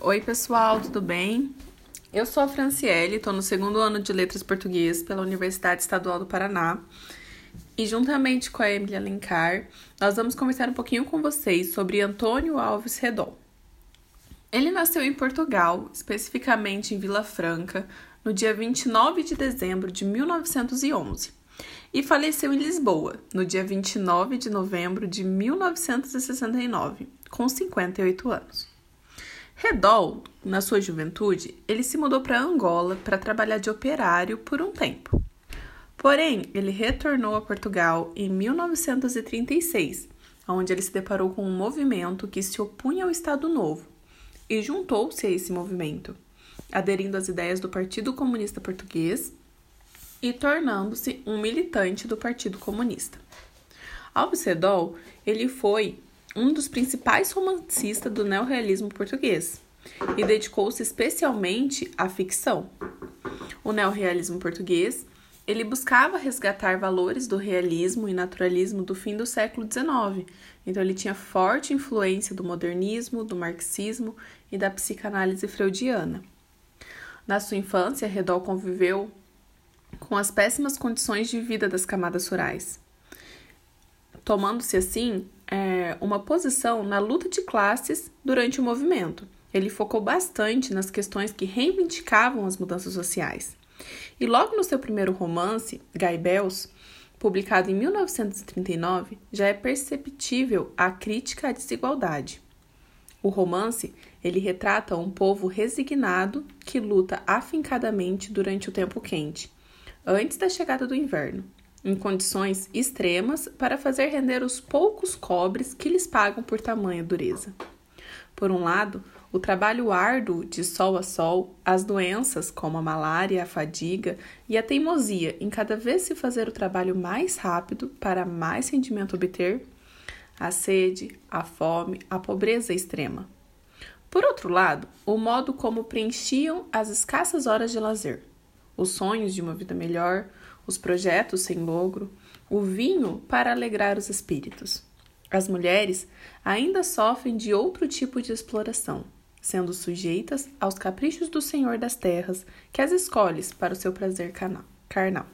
Oi, pessoal, tudo bem? Eu sou a Franciele, estou no segundo ano de Letras Português pela Universidade Estadual do Paraná. E juntamente com a Emília Alencar, nós vamos conversar um pouquinho com vocês sobre Antônio Alves Redol. Ele nasceu em Portugal, especificamente em Vila Franca, no dia 29 de dezembro de 1911, e faleceu em Lisboa, no dia 29 de novembro de 1969, com 58 anos. Redol, na sua juventude, ele se mudou para Angola para trabalhar de operário por um tempo. Porém, ele retornou a Portugal em 1936, onde ele se deparou com um movimento que se opunha ao Estado Novo e juntou-se a esse movimento, aderindo às ideias do Partido Comunista Português e tornando-se um militante do Partido Comunista. Alves Redol, ele foi um dos principais romancistas do neorrealismo português e dedicou-se especialmente à ficção. O neorrealismo português ele buscava resgatar valores do realismo e naturalismo do fim do século XIX. Então, ele tinha forte influência do modernismo, do marxismo e da psicanálise freudiana. Na sua infância, Redol conviveu com as péssimas condições de vida das camadas rurais, tomando-se assim é, uma posição na luta de classes durante o movimento. Ele focou bastante nas questões que reivindicavam as mudanças sociais. E logo no seu primeiro romance, Guy Bells, publicado em 1939, já é perceptível a crítica à desigualdade. O romance, ele retrata um povo resignado que luta afincadamente durante o tempo quente, antes da chegada do inverno em condições extremas para fazer render os poucos cobres que lhes pagam por tamanha dureza. Por um lado, o trabalho árduo de sol a sol, as doenças como a malária, a fadiga e a teimosia em cada vez se fazer o trabalho mais rápido para mais rendimento obter, a sede, a fome, a pobreza extrema. Por outro lado, o modo como preenchiam as escassas horas de lazer, os sonhos de uma vida melhor, os projetos sem logro, o vinho para alegrar os espíritos. As mulheres ainda sofrem de outro tipo de exploração, sendo sujeitas aos caprichos do Senhor das terras, que as escolhes para o seu prazer carnal.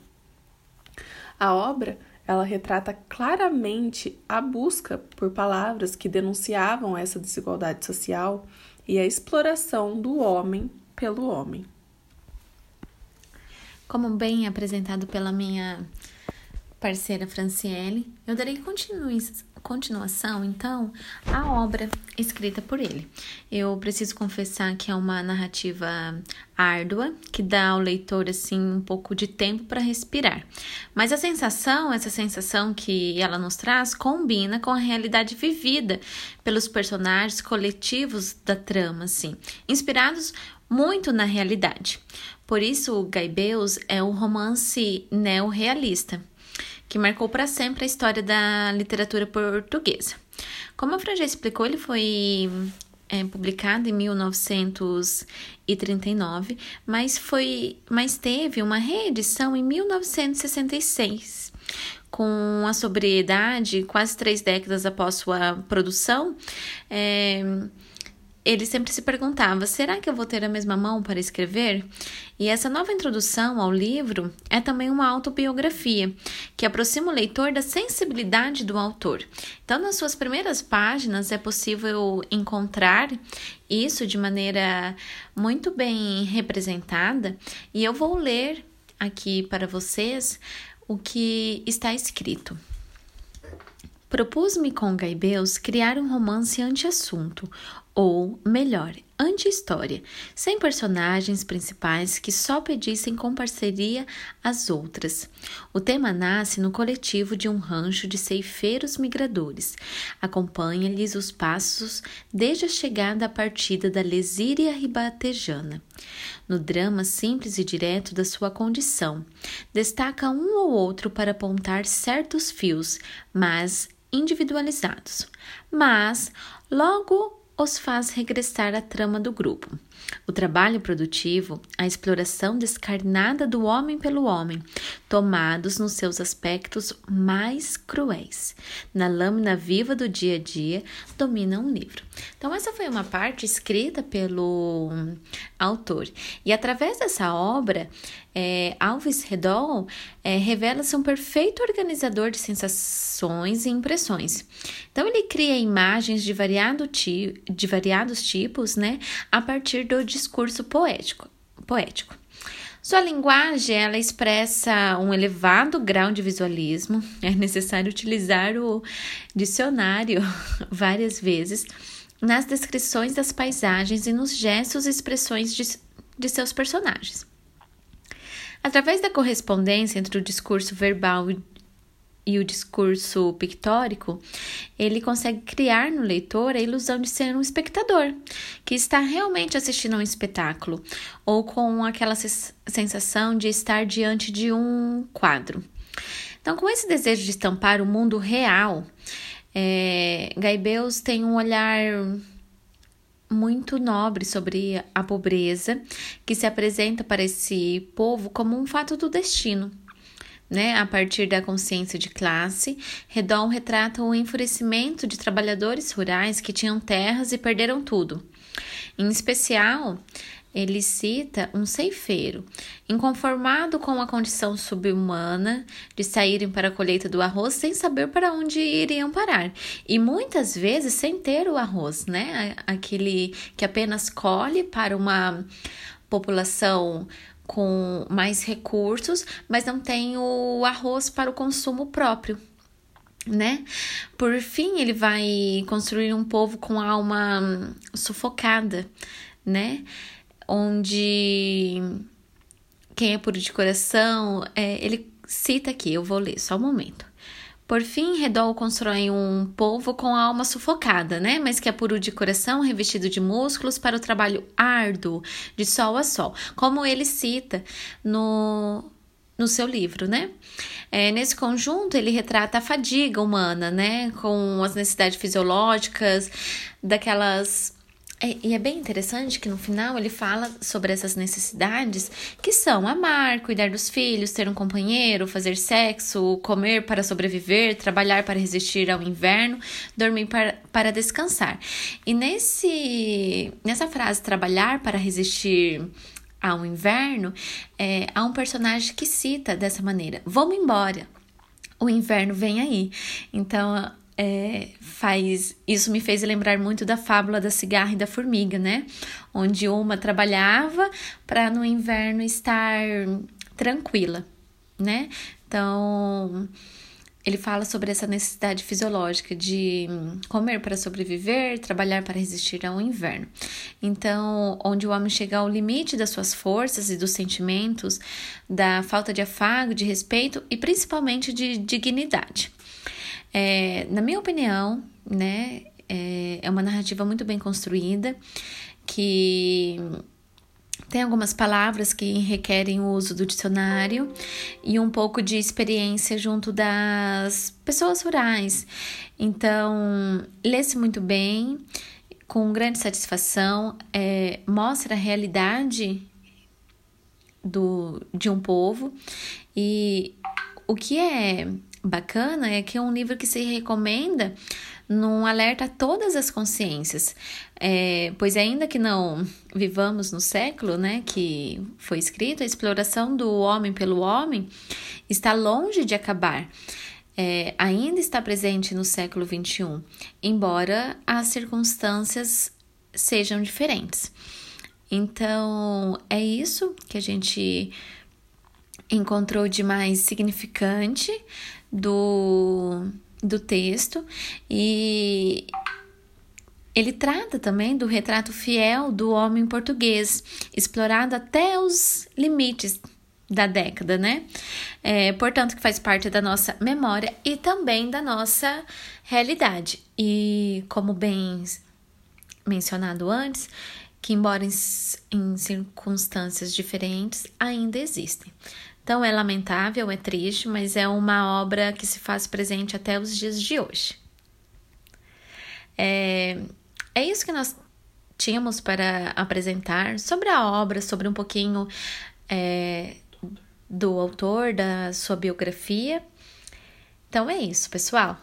A obra ela retrata claramente a busca por palavras que denunciavam essa desigualdade social e a exploração do homem pelo homem. Como bem apresentado pela minha parceira Franciele, eu darei continuação, então, à obra escrita por ele. Eu preciso confessar que é uma narrativa árdua, que dá ao leitor, assim, um pouco de tempo para respirar. Mas a sensação, essa sensação que ela nos traz, combina com a realidade vivida pelos personagens coletivos da trama, assim, inspirados muito na realidade. Por isso, Gaibeus é um romance neorrealista, que marcou para sempre a história da literatura portuguesa. Como a Fran já explicou, ele foi é, publicado em 1939, mas, foi, mas teve uma reedição em 1966 com a sobriedade, quase três décadas após sua produção, é, ele sempre se perguntava: será que eu vou ter a mesma mão para escrever? E essa nova introdução ao livro é também uma autobiografia que aproxima o leitor da sensibilidade do autor. Então, nas suas primeiras páginas é possível encontrar isso de maneira muito bem representada, e eu vou ler aqui para vocês o que está escrito. Propus-me com Gaibeus criar um romance anti-assunto, ou, melhor, anti-história, sem personagens principais que só pedissem com parceria às outras. O tema nasce no coletivo de um rancho de ceifeiros migradores. Acompanha-lhes os passos desde a chegada à partida da lesíria ribatejana. No drama simples e direto da sua condição, destaca um ou outro para apontar certos fios, mas individualizados. Mas, logo os faz regressar à trama do grupo. O trabalho produtivo, a exploração descarnada do homem pelo homem, tomados nos seus aspectos mais cruéis. Na lâmina viva do dia a dia, dominam o livro. Então, essa foi uma parte escrita pelo autor. E através dessa obra, é, Alves Redol é, revela-se um perfeito organizador de sensações e impressões. Então, ele cria imagens de, variado ti, de variados tipos né, a partir do discurso poético. poético. Sua linguagem ela expressa um elevado grau de visualismo. É necessário utilizar o dicionário várias vezes nas descrições das paisagens e nos gestos e expressões de, de seus personagens. Através da correspondência entre o discurso verbal e o discurso pictórico, ele consegue criar no leitor a ilusão de ser um espectador, que está realmente assistindo a um espetáculo, ou com aquela sensação de estar diante de um quadro. Então, com esse desejo de estampar o mundo real, é, Gaibeus tem um olhar muito nobre sobre a pobreza que se apresenta para esse povo como um fato do destino. Né? A partir da consciência de classe, Redon retrata o enfurecimento de trabalhadores rurais que tinham terras e perderam tudo. Em especial, ele cita um ceifeiro, inconformado com a condição subhumana de saírem para a colheita do arroz sem saber para onde iriam parar. E muitas vezes sem ter o arroz, né? Aquele que apenas colhe para uma população com mais recursos, mas não tem o arroz para o consumo próprio né? Por fim, ele vai construir um povo com alma sufocada, né? onde quem é puro de coração, é, ele cita aqui, eu vou ler só um momento. Por fim, Redol constrói um povo com a alma sufocada, né? Mas que é puro de coração, revestido de músculos para o trabalho árduo, de sol a sol, como ele cita no, no seu livro, né? É, nesse conjunto, ele retrata a fadiga humana, né? Com as necessidades fisiológicas, daquelas é, e é bem interessante que no final ele fala sobre essas necessidades que são amar, cuidar dos filhos, ter um companheiro, fazer sexo, comer para sobreviver, trabalhar para resistir ao inverno, dormir para, para descansar. E nesse, nessa frase, trabalhar para resistir ao inverno, é, há um personagem que cita dessa maneira: Vamos embora, o inverno vem aí. Então é, faz isso me fez lembrar muito da fábula da cigarra e da formiga, né? Onde uma trabalhava para no inverno estar tranquila, né? Então ele fala sobre essa necessidade fisiológica de comer para sobreviver, trabalhar para resistir ao inverno. Então, onde o homem chega ao limite das suas forças e dos sentimentos, da falta de afago, de respeito e principalmente de dignidade. É, na minha opinião, né, é, é uma narrativa muito bem construída, que tem algumas palavras que requerem o uso do dicionário e um pouco de experiência junto das pessoas rurais. Então, lê-se muito bem, com grande satisfação, é, mostra a realidade do, de um povo e o que é bacana é que é um livro que se recomenda num alerta a todas as consciências, é, pois ainda que não vivamos no século né, que foi escrito, a exploração do homem pelo homem está longe de acabar. É, ainda está presente no século XXI, embora as circunstâncias sejam diferentes. Então, é isso que a gente encontrou de mais significante do, do texto e ele trata também do retrato fiel do homem português, explorado até os limites da década, né? É, portanto, que faz parte da nossa memória e também da nossa realidade. E como bem mencionado antes, que embora em, em circunstâncias diferentes, ainda existem. Então é lamentável, é triste, mas é uma obra que se faz presente até os dias de hoje. É, é isso que nós tínhamos para apresentar sobre a obra, sobre um pouquinho é, do autor, da sua biografia. Então é isso, pessoal.